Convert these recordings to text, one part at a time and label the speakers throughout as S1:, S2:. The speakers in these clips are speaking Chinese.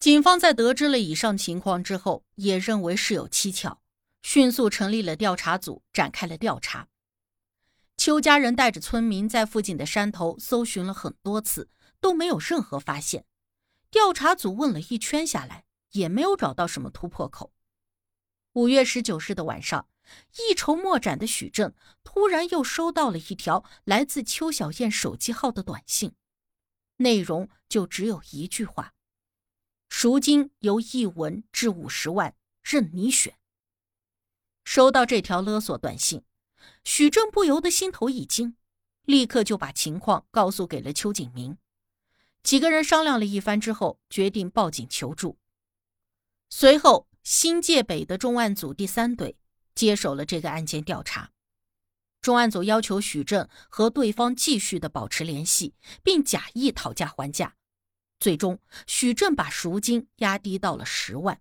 S1: 警方在得知了以上情况之后，也认为事有蹊跷，迅速成立了调查组，展开了调查。邱家人带着村民在附近的山头搜寻了很多次，都没有任何发现。调查组问了一圈下来，也没有找到什么突破口。五月十九日的晚上，一筹莫展的许正突然又收到了一条来自邱小燕手机号的短信，内容就只有一句话。赎金由一文至五十万，任你选。收到这条勒索短信，许正不由得心头一惊，立刻就把情况告诉给了邱景明。几个人商量了一番之后，决定报警求助。随后，新界北的重案组第三队接手了这个案件调查。重案组要求许正和对方继续的保持联系，并假意讨价还价。最终，许正把赎金压低到了十万，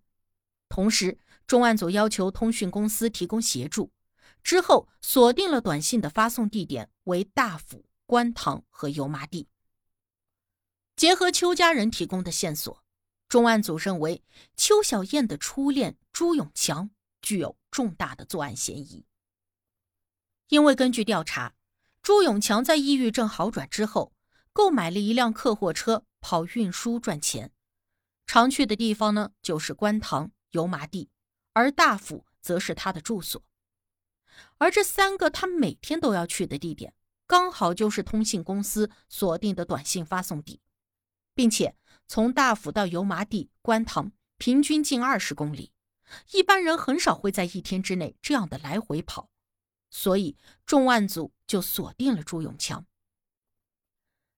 S1: 同时重案组要求通讯公司提供协助。之后锁定了短信的发送地点为大府、观塘和油麻地。结合邱家人提供的线索，重案组认为邱小燕的初恋朱永强具有重大的作案嫌疑。因为根据调查，朱永强在抑郁症好转之后，购买了一辆客货车。跑运输赚钱，常去的地方呢就是观塘、油麻地，而大府则是他的住所。而这三个他每天都要去的地点，刚好就是通信公司锁定的短信发送地，并且从大府到油麻地、观塘平均近二十公里，一般人很少会在一天之内这样的来回跑，所以重案组就锁定了朱永强。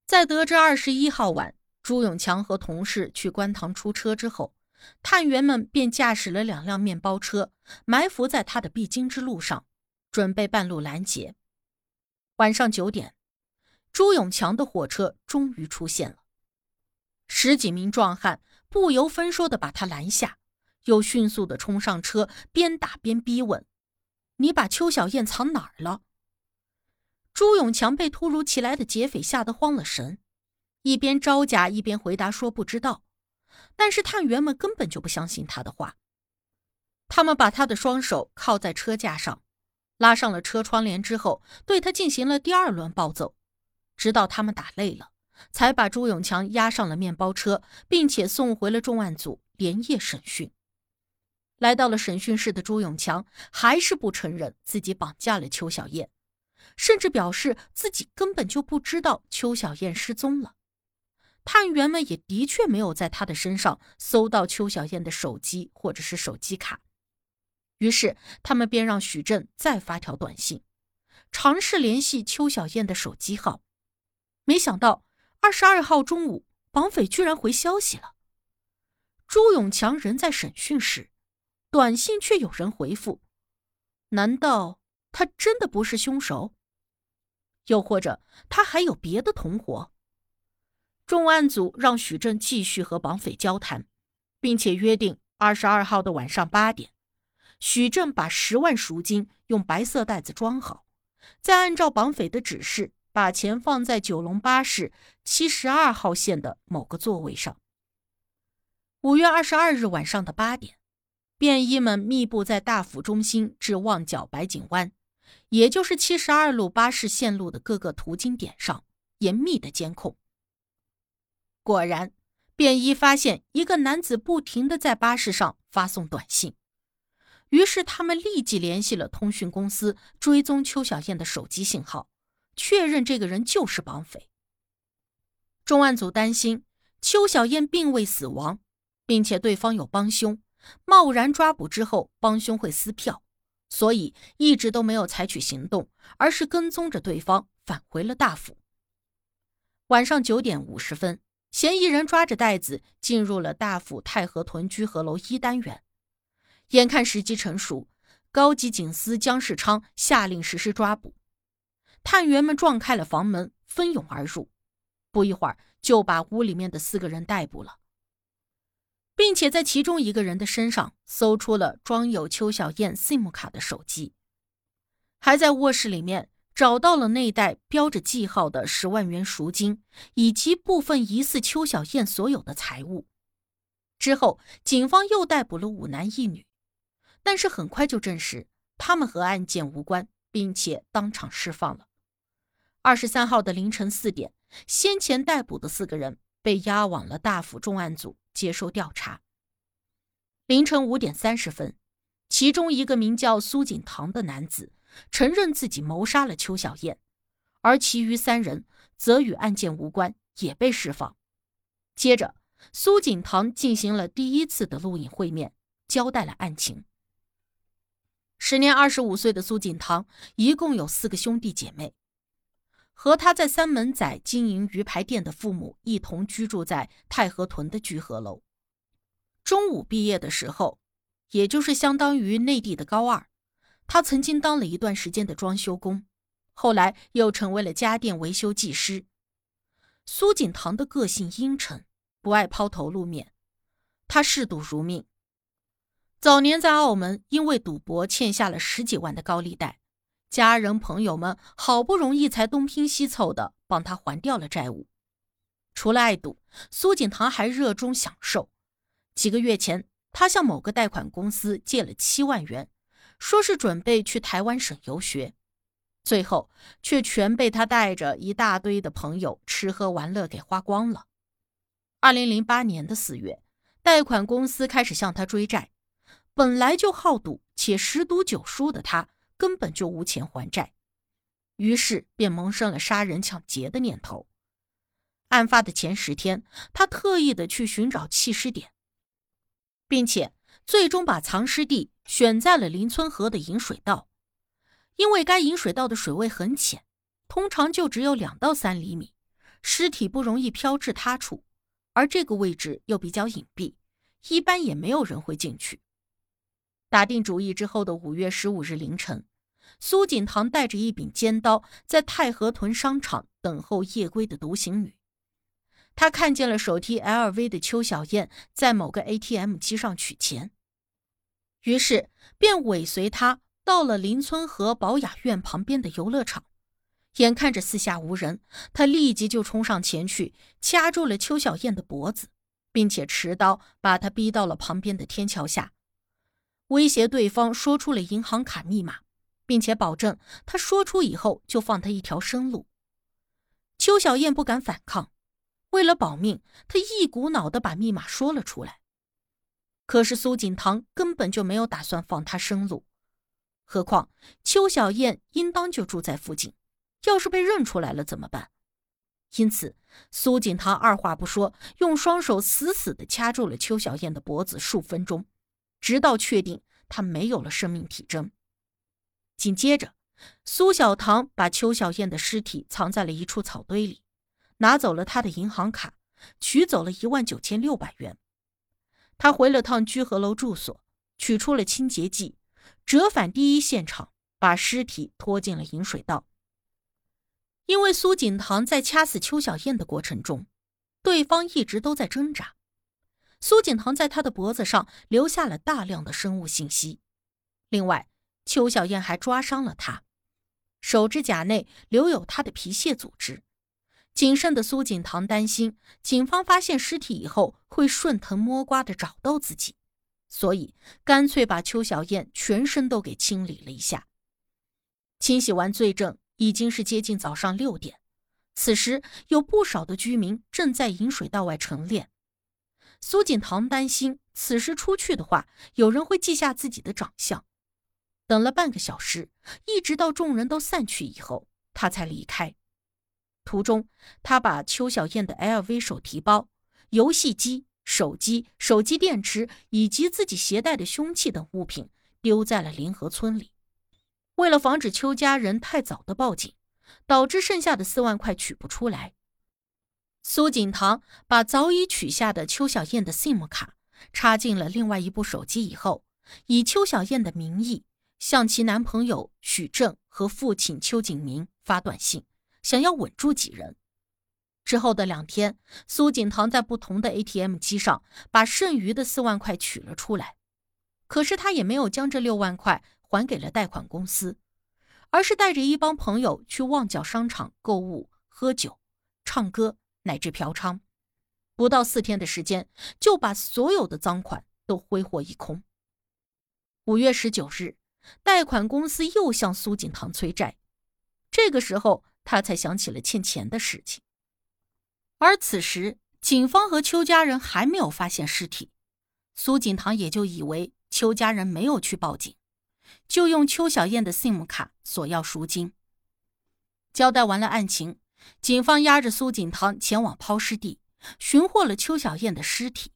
S1: 在得知二十一号晚。朱永强和同事去观塘出车之后，探员们便驾驶了两辆面包车，埋伏在他的必经之路上，准备半路拦截。晚上九点，朱永强的火车终于出现了，十几名壮汉不由分说的把他拦下，又迅速的冲上车，边打边逼问：“你把邱小燕藏哪儿了？”朱永强被突如其来的劫匪吓得慌了神。一边招架一边回答说不知道，但是探员们根本就不相信他的话。他们把他的双手铐在车架上，拉上了车窗帘之后，对他进行了第二轮暴揍，直到他们打累了，才把朱永强押上了面包车，并且送回了重案组连夜审讯。来到了审讯室的朱永强还是不承认自己绑架了邱小燕，甚至表示自己根本就不知道邱小燕失踪了。探员们也的确没有在他的身上搜到邱小燕的手机或者是手机卡，于是他们便让许振再发条短信，尝试联系邱小燕的手机号。没想到二十二号中午，绑匪居然回消息了。朱永强人在审讯室，短信却有人回复，难道他真的不是凶手？又或者他还有别的同伙？重案组让许正继续和绑匪交谈，并且约定二十二号的晚上八点，许正把十万赎金用白色袋子装好，再按照绑匪的指示把钱放在九龙巴士七十二号线的某个座位上。五月二十二日晚上的八点，便衣们密布在大府中心至旺角白景湾，也就是七十二路巴士线路的各个途经点上，严密的监控。果然，便衣发现一个男子不停的在巴士上发送短信，于是他们立即联系了通讯公司，追踪邱小燕的手机信号，确认这个人就是绑匪。重案组担心邱小燕并未死亡，并且对方有帮凶，贸然抓捕之后帮凶会撕票，所以一直都没有采取行动，而是跟踪着对方返回了大府。晚上九点五十分。嫌疑人抓着袋子进入了大府太和屯居合楼一单元，眼看时机成熟，高级警司姜世昌下令实施抓捕。探员们撞开了房门，蜂拥而入，不一会儿就把屋里面的四个人逮捕了，并且在其中一个人的身上搜出了装有邱小燕 SIM 卡的手机，还在卧室里面。找到了那袋标着记号的十万元赎金，以及部分疑似邱小燕所有的财物。之后，警方又逮捕了五男一女，但是很快就证实他们和案件无关，并且当场释放了。二十三号的凌晨四点，先前逮捕的四个人被押往了大府重案组接受调查。凌晨五点三十分，其中一个名叫苏锦堂的男子承认自己谋杀了邱小燕，而其余三人则与案件无关，也被释放。接着。苏锦堂进行了第一次的录影会面，交代了案情。时年二十五岁的苏锦堂一共有四个兄弟姐妹，和他在三门仔经营鱼排店的父母一同居住在太和屯的居合楼。中午毕业的时候，也就是相当于内地的高二，他曾经当了一段时间的装修工，后来又成为了家电维修技师。苏锦堂的个性阴沉。不爱抛头露面，他嗜赌如命。早年在澳门，因为赌博欠下了十几万的高利贷，家人朋友们好不容易才东拼西凑的帮他还掉了债务。除了爱赌，苏锦堂还热衷享受。几个月前，他向某个贷款公司借了七万元，说是准备去台湾省游学，最后却全被他带着一大堆的朋友吃喝玩乐给花光了。二零零八年的四月，贷款公司开始向他追债。本来就好赌且十赌九输的他，根本就无钱还债，于是便萌生了杀人抢劫的念头。案发的前十天，他特意的去寻找弃尸点，并且最终把藏尸地选在了林村河的引水道，因为该引水道的水位很浅，通常就只有两到三厘米，尸体不容易飘至他处。而这个位置又比较隐蔽，一般也没有人会进去。打定主意之后的五月十五日凌晨，苏锦堂带着一柄尖刀在太和屯商场等候夜归的独行女。他看见了手提 LV 的邱小燕在某个 ATM 机上取钱，于是便尾随她到了邻村和保雅苑旁边的游乐场。眼看着四下无人，他立即就冲上前去，掐住了邱小燕的脖子，并且持刀把她逼到了旁边的天桥下，威胁对方说出了银行卡密码，并且保证他说出以后就放他一条生路。邱小燕不敢反抗，为了保命，他一股脑的把密码说了出来。可是苏锦堂根本就没有打算放他生路，何况邱小燕应当就住在附近。要是被认出来了怎么办？因此，苏锦堂二话不说，用双手死死地掐住了邱小燕的脖子数分钟，直到确定她没有了生命体征。紧接着，苏小棠把邱小燕的尸体藏在了一处草堆里，拿走了她的银行卡，取走了一万九千六百元。他回了趟居和楼住所，取出了清洁剂，折返第一现场，把尸体拖进了引水道。因为苏锦堂在掐死邱小燕的过程中，对方一直都在挣扎。苏锦堂在他的脖子上留下了大量的生物信息。另外，邱小燕还抓伤了他，手指甲内留有他的皮屑组织。谨慎的苏锦堂担心警方发现尸体以后会顺藤摸瓜的找到自己，所以干脆把邱小燕全身都给清理了一下。清洗完罪证。已经是接近早上六点，此时有不少的居民正在引水道外晨练。苏锦堂担心此时出去的话，有人会记下自己的长相。等了半个小时，一直到众人都散去以后，他才离开。途中，他把邱小燕的 LV 手提包、游戏机、手机、手机电池以及自己携带的凶器等物品丢在了临河村里。为了防止邱家人太早的报警，导致剩下的四万块取不出来，苏锦堂把早已取下的邱小燕的 SIM 卡插进了另外一部手机以后，以邱小燕的名义向其男朋友许正和父亲邱景明发短信，想要稳住几人。之后的两天，苏锦堂在不同的 ATM 机上把剩余的四万块取了出来，可是他也没有将这六万块。还给了贷款公司，而是带着一帮朋友去旺角商场购物、喝酒、唱歌，乃至嫖娼。不到四天的时间，就把所有的赃款都挥霍一空。五月十九日，贷款公司又向苏锦堂催债，这个时候他才想起了欠钱的事情。而此时，警方和邱家人还没有发现尸体，苏锦堂也就以为邱家人没有去报警，就用邱小燕的 SIM 卡索要赎金。交代完了案情，警方押着苏锦堂前往抛尸地，寻获了邱小燕的尸体，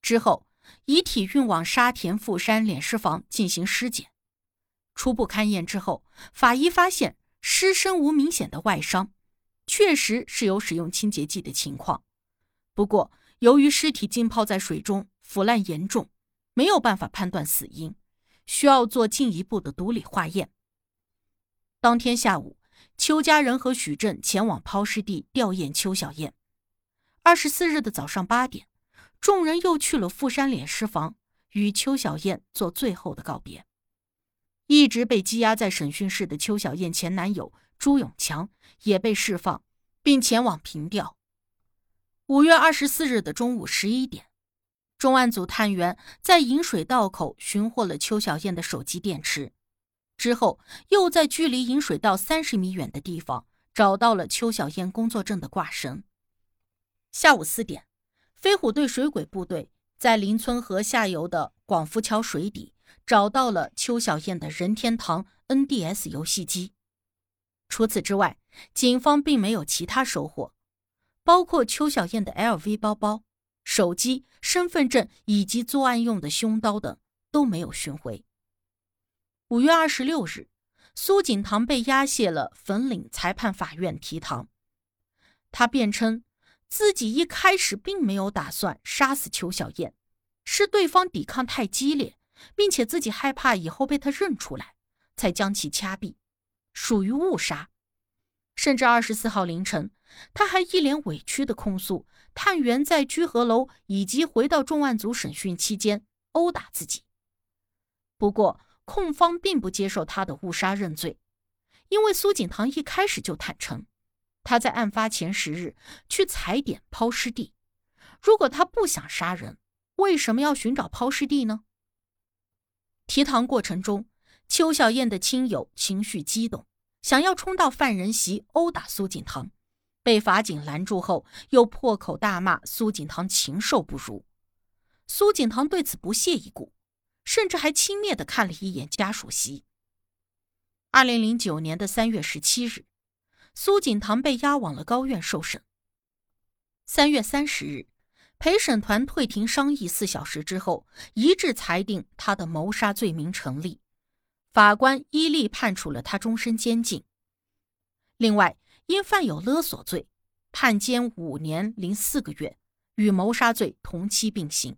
S1: 之后遗体运往沙田富山殓尸房进行尸检。初步勘验之后，法医发现尸身无明显的外伤。确实是有使用清洁剂的情况，不过由于尸体浸泡在水中，腐烂严重，没有办法判断死因，需要做进一步的毒理化验。当天下午，邱家人和许振前往抛尸地吊唁邱小燕。二十四日的早上八点，众人又去了富山殓尸房，与邱小燕做最后的告别。一直被羁押在审讯室的邱小燕前男友。朱永强也被释放，并前往平调。五月二十四日的中午十一点，重案组探员在引水道口寻获了邱小燕的手机电池，之后又在距离引水道三十米远的地方找到了邱小燕工作证的挂绳。下午四点，飞虎队水鬼部队在邻村河下游的广福桥水底找到了邱小燕的任天堂 NDS 游戏机。除此之外，警方并没有其他收获，包括邱小燕的 LV 包包、手机、身份证以及作案用的凶刀等都没有寻回。五月二十六日，苏锦堂被押解了粉岭裁判法院提堂，他辩称自己一开始并没有打算杀死邱小燕，是对方抵抗太激烈，并且自己害怕以后被他认出来，才将其掐毙。属于误杀，甚至二十四号凌晨，他还一脸委屈的控诉探员在居合楼以及回到重案组审讯期间殴打自己。不过，控方并不接受他的误杀认罪，因为苏锦堂一开始就坦诚，他在案发前十日去踩点抛尸地。如果他不想杀人，为什么要寻找抛尸地呢？提堂过程中。邱小燕的亲友情绪激动，想要冲到犯人席殴打苏锦堂，被法警拦住后，又破口大骂苏锦堂禽兽不如。苏锦堂对此不屑一顾，甚至还轻蔑地看了一眼家属席。二零零九年的三月十七日，苏锦堂被押往了高院受审。三月三十日，陪审团退庭商议四小时之后，一致裁定他的谋杀罪名成立。法官依例判处了他终身监禁。另外，因犯有勒索罪，判监五年零四个月，与谋杀罪同期并刑。